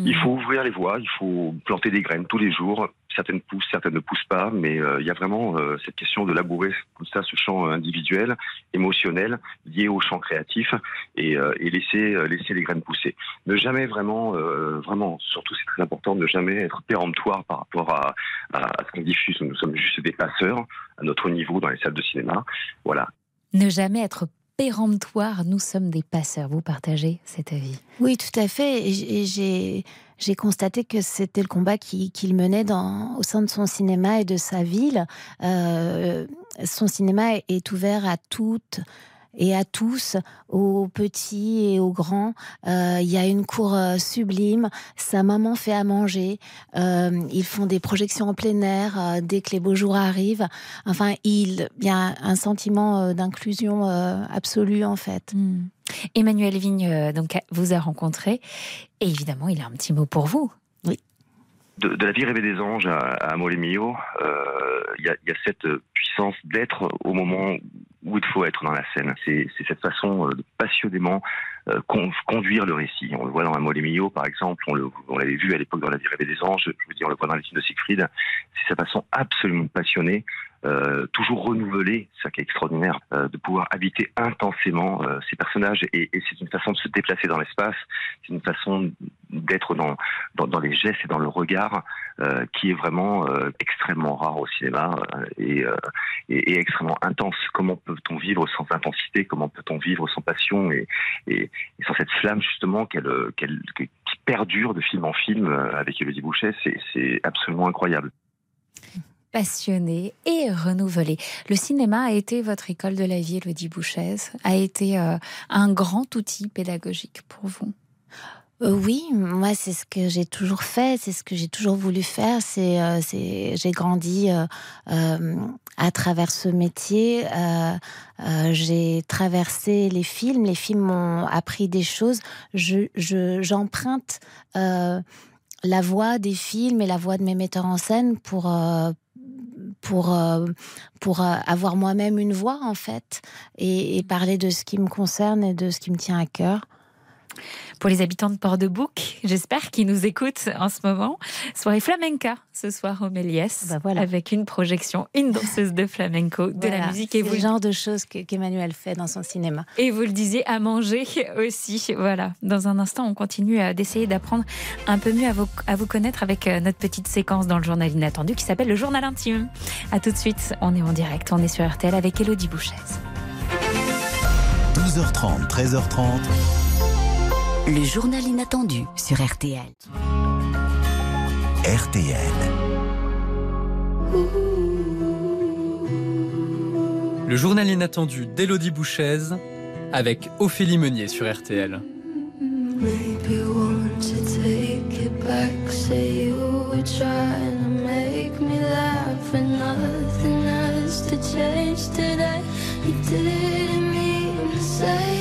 Il mmh. faut ouvrir les voies, il faut planter des graines tous les jours. Certaines poussent, certaines ne poussent pas, mais euh, il y a vraiment euh, cette question de labourer comme ça ce champ individuel, émotionnel, lié au champ créatif, et, euh, et laisser laisser les graines pousser. Ne jamais vraiment, vraiment, surtout c'est très important, ne jamais être péremptoire par rapport à, à, ce qu'on diffuse. Nous sommes juste des passeurs à notre niveau dans les salles de cinéma. Voilà. Ne jamais être péremptoire, nous sommes des passeurs. Vous partagez cet avis? Oui, tout à fait. Et j'ai constaté que c'était le combat qu'il menait dans, au sein de son cinéma et de sa ville. Euh, son cinéma est ouvert à toutes et à tous, aux petits et aux grands. Euh, il y a une cour euh, sublime. Sa maman fait à manger. Euh, ils font des projections en plein air dès que les beaux jours arrivent. Enfin, il y a un sentiment d'inclusion absolue en fait. Hmm. Emmanuel Vigne donc vous a rencontré et évidemment il a un petit mot pour vous. De, de la vie rêvée des anges à, à euh, il y, a, y a cette puissance d'être au moment où il faut être dans la scène. C'est cette façon euh, de passionnément euh, con- conduire le récit. On le voit dans Amore Mio, par exemple, on l'avait vu à l'époque dans La vie rêvée des anges, je veux dire, on le voit dans les films de Siegfried. C'est sa façon absolument passionnée, euh, toujours renouvelée, c'est ça qui est extraordinaire, euh, de pouvoir habiter intensément euh, ces personnages et, et c'est une façon de se déplacer dans l'espace, c'est une façon d'être dans, dans, dans les gestes et dans le regard euh, qui est vraiment euh, extrêmement rare au cinéma euh, et, et, et extrêmement intense. Comment peut-on vivre sans intensité? Comment peut-on vivre sans passion et, et, sans cette flamme justement qu'elle, qu'elle, que- qui perdure de film en film avec Elodie Bouchet? C'est, c'est absolument incroyable. Passionné et renouvelé. Le cinéma a été votre école de la vie, Elodie Bouchez, a été euh, un grand outil pédagogique pour vous. Euh, oui, moi c'est ce que j'ai toujours fait, c'est ce que j'ai toujours voulu faire. C'est, euh, j'ai grandi euh, à travers ce métier. j'ai traversé les films, les films m'ont appris des choses. Je, je- j'emprunte la voix des films et la voix de mes metteurs en scène pour pour euh, pour euh, avoir moi-même une voix en fait et, et parler de ce qui me concerne et de ce qui me tient à cœur. Pour les habitants de Port-de-Bouc, j'espère qu'ils nous écoutent en ce moment. Soirée flamenca ce soir au Méliès, avec une projection, une danseuse de flamenco, de la musique et c'est vous le genre de choses que- qu'Emmanuel fait dans son cinéma. Et vous le disiez, à manger aussi. Voilà. Dans un instant, on continue d'essayer d'apprendre un peu mieux à vous, à vous connaître avec euh, notre petite séquence dans le journal inattendu qui s'appelle le journal intime. À tout de suite. On est en direct. On est sur RTL avec Elodie Bouchez. 12h30, 13h30. Le journal inattendu sur RTL. RTL. Le journal inattendu d'Élodie Bouchez avec Ophélie Meunier sur RTL. Maybe you want to take it back. Say you were trying to make me laugh, and nothing has to change today. You didn't mean to say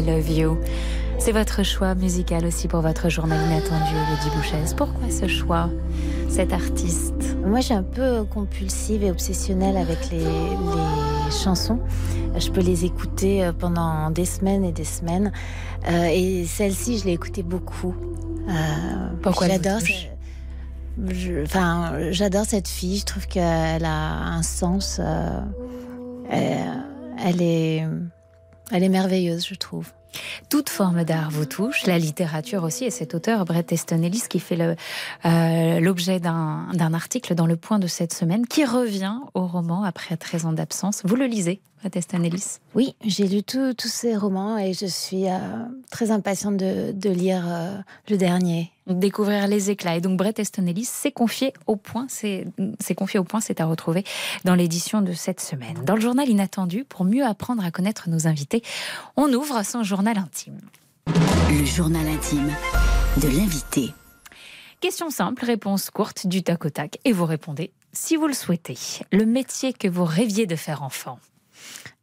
I love you. C'est votre choix musical aussi pour votre journal inattendu, Elodie Bouchez. Pourquoi ce choix Cet artiste? Moi, suis un peu compulsive et obsessionnelle avec les, les chansons. Je peux les écouter euh, pendant des semaines et des semaines. Euh, et celle-ci, je l'ai écoutée beaucoup. Euh, Pourquoi J'adore. Enfin, j'adore cette fille. Je trouve qu'elle a un sens. euh, elle, elle est, elle est merveilleuse, je trouve. Toute forme d'art vous touche, la littérature aussi, et cet auteur, Brett Easton Ellis, qui fait euh, l'objet d'un, d'un article dans Le Point de cette semaine, qui revient au roman après 13 ans d'absence. Vous le lisez, Brett Easton Ellis Oui, j'ai lu tous ces romans et je suis euh, très impatiente de, de lire euh, le dernier. Découvrir les éclats. Et donc, Brett Easton Ellis s'est confié au point, c'est, s'est confié au point, c'est à retrouver dans l'édition de cette semaine. Dans le journal inattendu, pour mieux apprendre à connaître nos invités, on ouvre son journal intime. Le journal intime de l'invité. Question simple, réponse courte, du tac au tac, et vous répondez si vous le souhaitez. Le métier que vous rêviez de faire enfant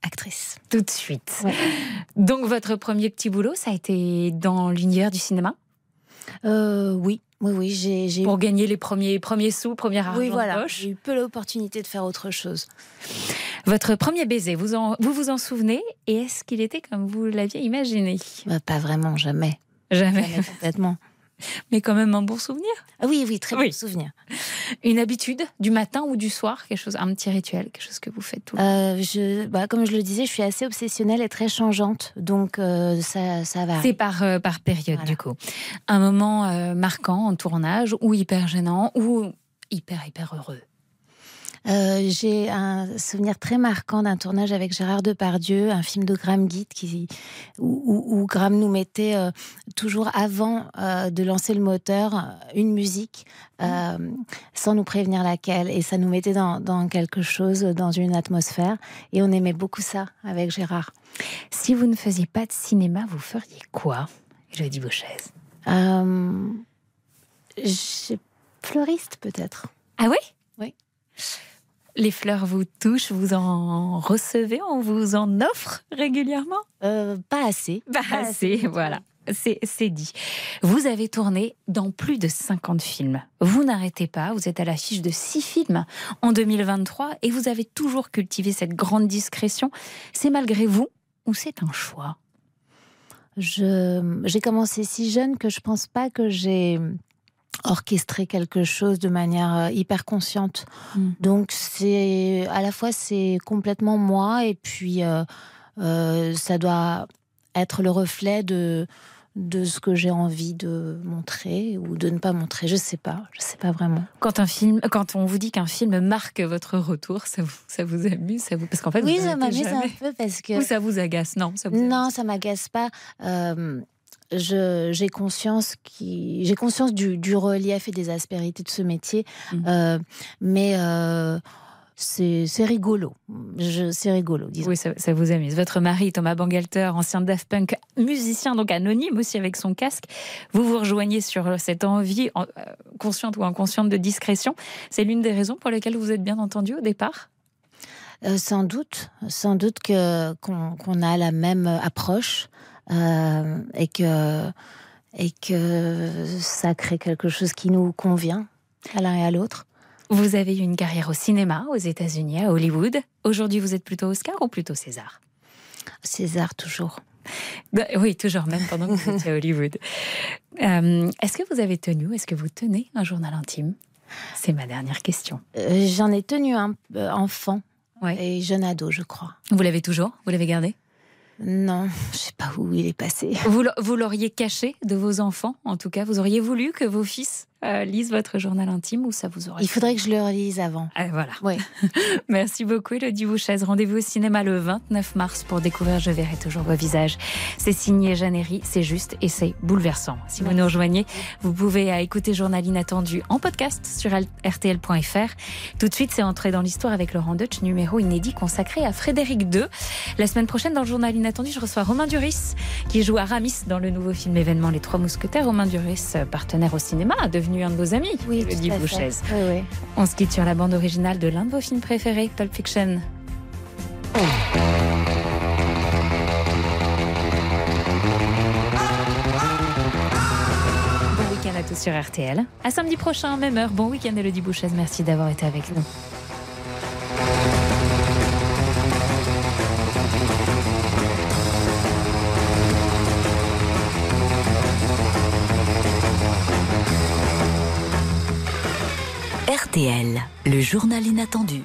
Actrice. Tout de suite. Donc, votre premier petit boulot, ça a été dans l'univers du cinéma? Euh, oui, oui, oui. J'ai, Pour gagner les premiers, premiers sous, premier argent oui, de voilà. poche? J'ai eu peu l'opportunité de faire autre chose. Votre premier baiser, vous en- vous, vous en souvenez? Et est-ce qu'il était comme vous l'aviez imaginé? Bah, pas vraiment, jamais. Jamais. Jamais complètement. Mais quand même un bon souvenir Ah oui, oui, très Oui. bon souvenir. Une habitude du matin ou du soir Quelque chose, un petit rituel, quelque chose que vous faites tout le Euh, je, bah, comme je le disais, je suis assez obsessionnelle et très changeante, donc euh, ça, ça va. C'est par, euh, par période, du coup. Un moment marquant en tournage, ou hyper gênant, ou hyper, hyper heureux. Euh, J'ai un souvenir très marquant d'un tournage avec Gérard Depardieu, un film de Graham Guide qui, où, où- où Graham nous mettait euh, toujours avant euh, de lancer le moteur une musique euh, sans nous prévenir laquelle. Et ça nous mettait dans, dans quelque chose, dans une atmosphère. Et on aimait beaucoup ça avec Gérard. Si vous ne faisiez pas de cinéma, vous feriez quoi? Elodie Bouchez. Euh, fleuriste peut-être. Ah oui Oui. Les fleurs vous touchent, vous en recevez, on vous en offre régulièrement? Euh, Pas assez. Pas assez, voilà. c'est dit. Vous avez tourné dans plus de 50 films. Vous n'arrêtez pas, vous êtes à l'affiche de 6 films en 2023 et vous avez toujours cultivé cette grande discrétion. C'est malgré vous ou c'est un choix? J'ai commencé si jeune que je pense pas que j'ai orchestré quelque chose de manière euh, hyper consciente. Hmm. Donc c'est à la fois c'est complètement moi et puis euh, euh, ça doit être le reflet de de ce que j'ai envie de montrer ou de ne pas montrer. Je sais pas, je sais pas vraiment. Quand un film, quand on vous dit qu'un film marque votre retour, ça vous, ça vous amuse, ça vous parce qu'en fait oui, vous ça m'amuse un peu parce que Ou ça vous agace? Non, ça vous non, ça m'agace pas. Euh, j'ai conscience qui j'ai conscience du, du relief et des aspérités de ce métier, Mm. Euh, mais euh, c'est rigolo. C'est rigolo, disons. Oui, ça, ça vous amuse. Votre mari, Thomas Bangalter, ancien Daft Punk, musicien donc anonyme aussi avec son casque, vous vous rejoignez sur cette envie, en- euh, consciente ou inconsciente, de discrétion. C'est l'une des raisons pour lesquelles vous êtes bien entendu au départ? Euh, sans doute, sans doute que qu'on qu'on a la même approche euh, et que et que ça crée quelque chose qui nous convient à l'un et à l'autre. Vous avez eu une carrière au cinéma, aux États-Unis, à Hollywood. Aujourd'hui, vous êtes plutôt Oscar ou plutôt César? César, toujours. Oui, toujours, même pendant que vous étiez à Hollywood. Euh, Est-ce que vous avez tenu, est-ce que vous tenez un journal intime? C'est ma dernière question. Euh, J'en ai tenu un euh, enfant et jeune ado, je crois. Vous l'avez toujours? Vous l'avez gardé? Non, je sais pas où il est passé. Vous, l'a- vous l'auriez caché de vos enfants, en tout cas. Vous auriez voulu que vos fils euh, lisent votre journal intime ou ça vous aurait Il faudrait que je le relise avant. Ah, voilà. Merci beaucoup, Elodie Bouchez. Rendez-vous au cinéma le 29 mars pour découvrir Je verrai toujours vos visages. C'est signé Jeannery, c'est juste et c'est bouleversant. Si vous nous rejoignez, vous pouvez écouter Journal Inattendu en podcast sur rtl.fr. Tout de suite, c'est entré dans l'histoire avec Laurent Deutsch, numéro inédit consacré à Frédéric II. La semaine prochaine, dans le Journal Inattendu, je reçois Romain Duris, qui joue Aramis dans le nouveau film événement Les Trois Mousquetaires. Romain Duris, euh, partenaire au cinéma, devenu un de vos amis, Oui, Elodie. Bouchez. Oui, oui. On se quitte sur la bande originale de l'un de vos films préférés, Pulp Fiction. Bon week-end à tous sur RTL. À samedi prochain, même heure. Bon week-end, Elodie Bouchez. Merci d'avoir été avec nous. Le journal inattendu.